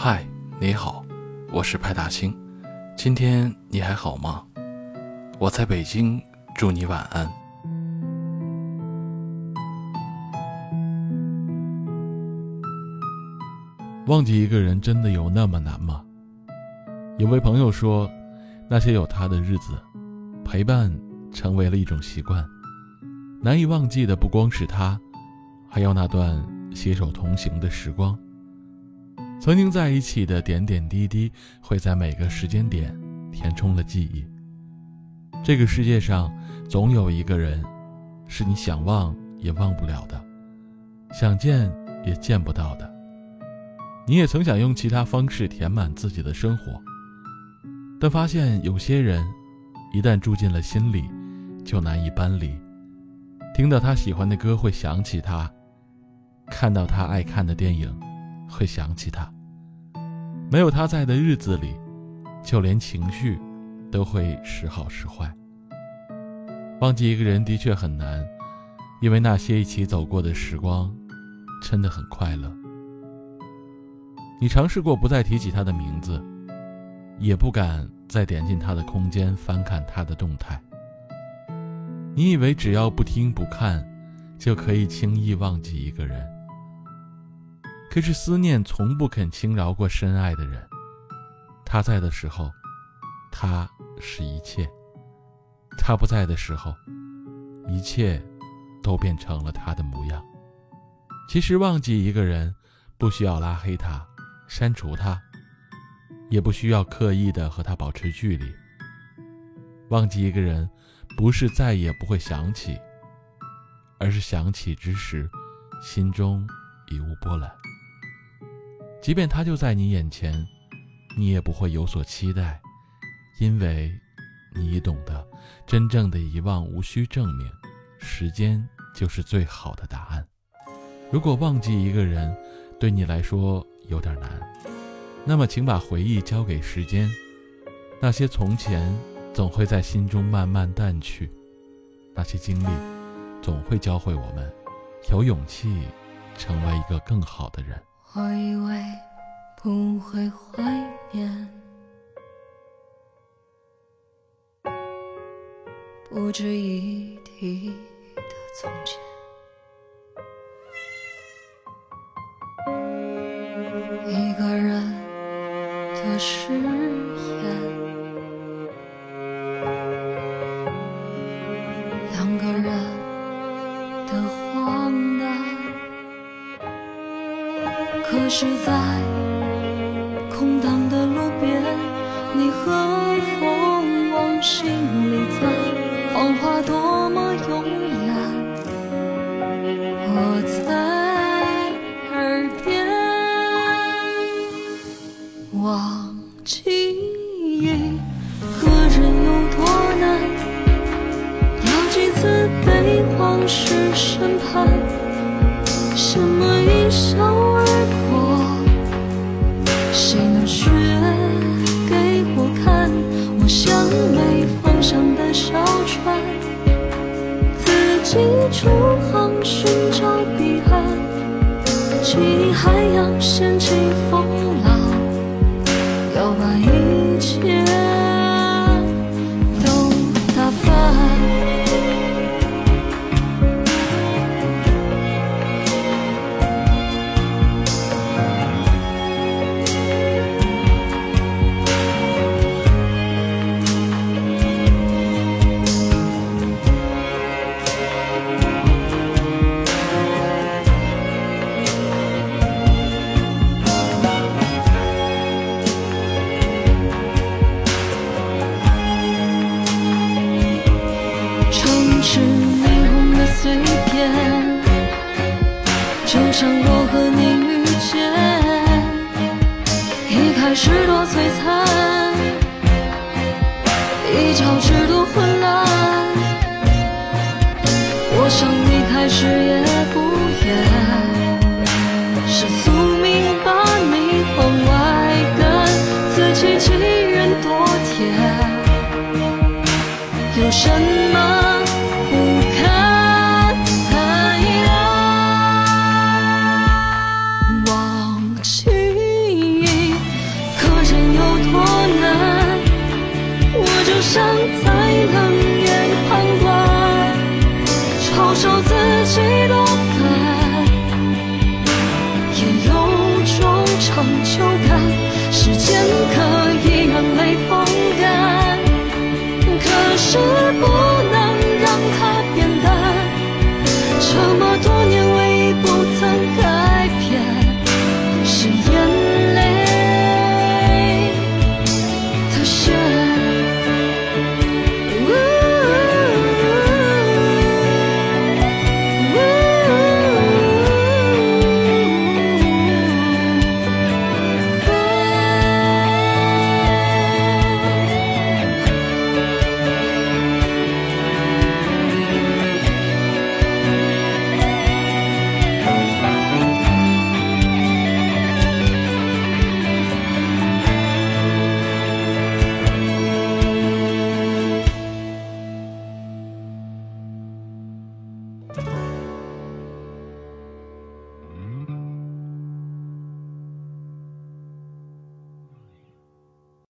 嗨，你好，我是派大星。今天你还好吗？我在北京，祝你晚安。忘记一个人真的有那么难吗？有位朋友说，那些有他的日子，陪伴成为了一种习惯，难以忘记的不光是他，还有那段携手同行的时光。曾经在一起的点点滴滴，会在每个时间点填充了记忆。这个世界上，总有一个人，是你想忘也忘不了的，想见也见不到的。你也曾想用其他方式填满自己的生活，但发现有些人，一旦住进了心里，就难以搬离。听到他喜欢的歌会想起他，看到他爱看的电影，会想起他。没有他在的日子里，就连情绪，都会时好时坏。忘记一个人的确很难，因为那些一起走过的时光，真的很快乐。你尝试过不再提起他的名字，也不敢再点进他的空间翻看他的动态。你以为只要不听不看，就可以轻易忘记一个人。可是思念从不肯轻饶过深爱的人。他在的时候，他是一切；他不在的时候，一切都变成了他的模样。其实忘记一个人，不需要拉黑他。删除他，也不需要刻意的和他保持距离。忘记一个人，不是再也不会想起，而是想起之时，心中已无波澜。即便他就在你眼前，你也不会有所期待，因为你懂得，真正的遗忘无需证明，时间就是最好的答案。如果忘记一个人，对你来说，有点难，那么请把回忆交给时间，那些从前总会在心中慢慢淡去，那些经历总会教会我们有勇气成为一个更好的人。我以为不会怀念，不值一提的从前。一个人的誓言，两个人可是，在空荡的路边，你和风往心里钻，谎话多么慵懒。我在耳边。忘记一个人有多难，要几次被往事审判？什么一笑是多璀璨，一朝之多混乱。我想你开始也不放纵。